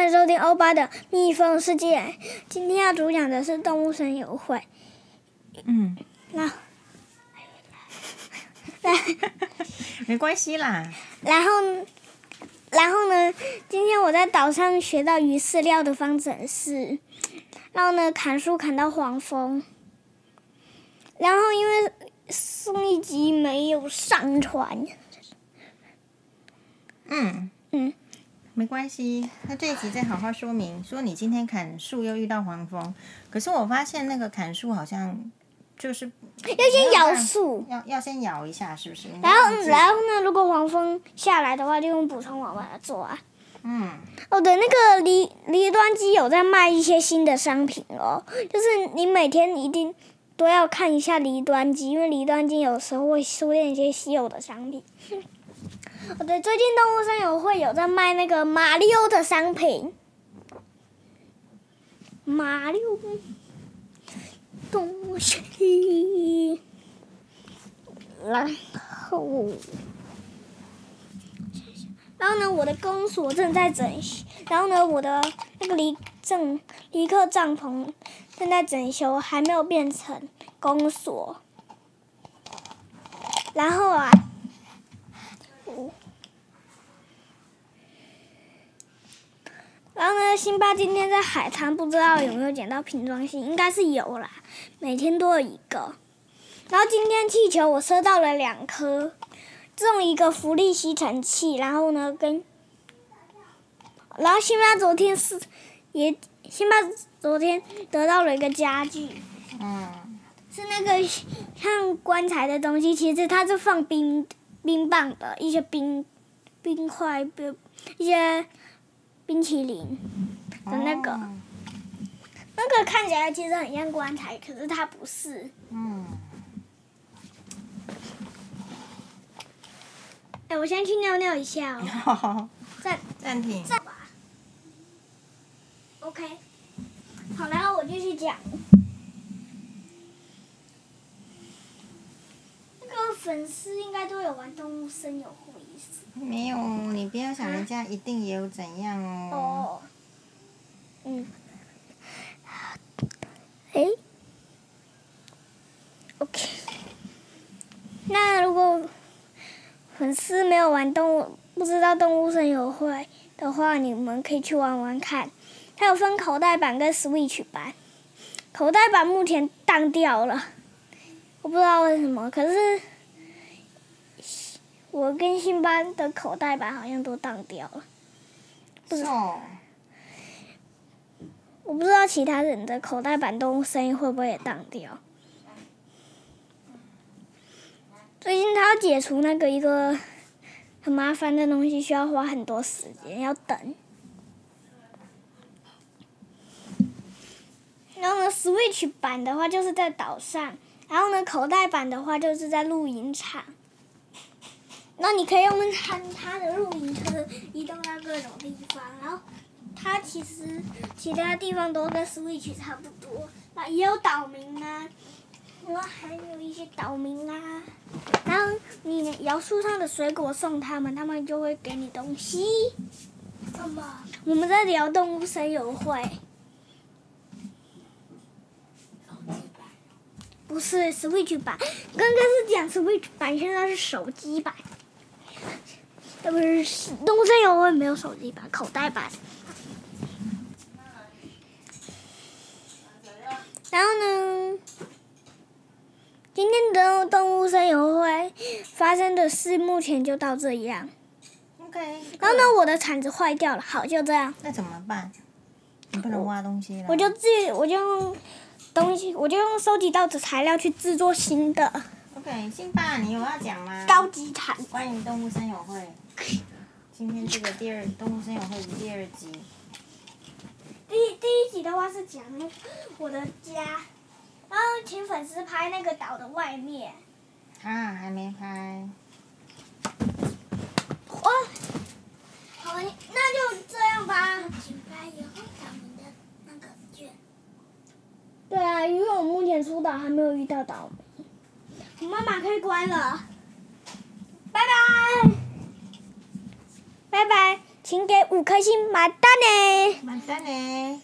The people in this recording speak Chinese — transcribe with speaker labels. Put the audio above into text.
Speaker 1: 欢迎收听欧巴的蜜蜂世界。今天要主讲的是动物森友会。
Speaker 2: 嗯，
Speaker 1: 那，
Speaker 2: 来，没关系啦。
Speaker 1: 然后，然后呢？今天我在岛上学到鱼饲料的方程式。然后呢，砍树砍到黄蜂。然后因为上一集没有上传。
Speaker 2: 嗯
Speaker 1: 嗯，
Speaker 2: 没关系。那这一集再好好说明，说你今天砍树又遇到黄蜂。可是我发现那个砍树好像就是
Speaker 1: 要先摇树，
Speaker 2: 要要先摇一下，是不是？
Speaker 1: 然后然后呢，如果黄蜂下来的话，就用补充网把它做啊。
Speaker 2: 嗯，
Speaker 1: 哦，对，那个离离端机有在卖一些新的商品哦，就是你每天一定都要看一下离端机，因为离端机有时候会出现一些稀有的商品。哦，对，最近动物森友会有在卖那个马里奥的商品，马里奥东西，然后。然后呢，我的公所正在整修。然后呢，我的那个离正离客帐篷正在整修，还没有变成公所。然后啊，然后呢，辛巴今天在海滩，不知道有没有捡到瓶装信，应该是有啦，每天都有一个。然后今天气球我收到了两颗。中一个浮力吸尘器，然后呢，跟，然后辛巴昨天是也，辛巴昨天得到了一个家具，
Speaker 2: 嗯，
Speaker 1: 是那个像棺材的东西，其实它是放冰冰棒的一些冰冰块，冰一些冰淇淋的那个，
Speaker 2: 哦、
Speaker 1: 那个看起来其实很像棺材，可是它不是，
Speaker 2: 嗯。
Speaker 1: 哎，我先去尿尿一下哦。暂
Speaker 2: 暂停。
Speaker 1: 暂吧。OK。好，然后我继续讲。那个粉丝应该都有玩动物森友会意
Speaker 2: 没有，你不要想人家一定也有怎样哦。
Speaker 1: 哦。嗯。哎。OK。那如果。粉丝没有玩动物，不知道动物森友会的话，你们可以去玩玩看。它有分口袋版跟 Switch 版，口袋版目前当掉了，我不知道为什么。可是我跟辛巴的口袋版好像都当掉了，不知道。我不知道其他人的口袋版动物声音会不会也当掉。最近他要解除那个一个很麻烦的东西，需要花很多时间，要等。然后呢，Switch 版的话就是在岛上，然后呢，口袋版的话就是在露营场。那你可以用它它的露营车移动到各种地方，然后它其实其他地方都跟 Switch 差不多，那也有岛民啊。然后还有一些岛民啊，然后你摇树上的水果送他们，他们就会给你东西。干嘛？我们在聊动物森友会。不是 Switch 版，刚刚是讲 Switch 版，现在是手机版。要不是动物森友会没有手机版，口袋版。然后呢？今天的动物森友会发生的事，目前就到这样。
Speaker 2: OK。
Speaker 1: 然后呢，我的铲子坏掉了，好，就这样。
Speaker 2: 那怎么办？你不能挖东西了。
Speaker 1: 我就自己，我就用东西，我就用收集到的材料去制作新的。
Speaker 2: OK，辛巴，你有要讲吗？
Speaker 1: 高级铲。
Speaker 2: 关于动物森友会。今天这个第二动物森友会的第二集。
Speaker 1: 第第一集的话是讲我的家。然后请粉丝拍那个岛的外面。
Speaker 2: 啊，还没拍。
Speaker 1: 哇，好，那就这样吧。请拍以后咱们的那个卷。对啊，因为我目前出岛还没有遇到岛民。妈妈可以关了。拜拜。拜拜。请给五颗星，买单呢！
Speaker 2: 买单呢！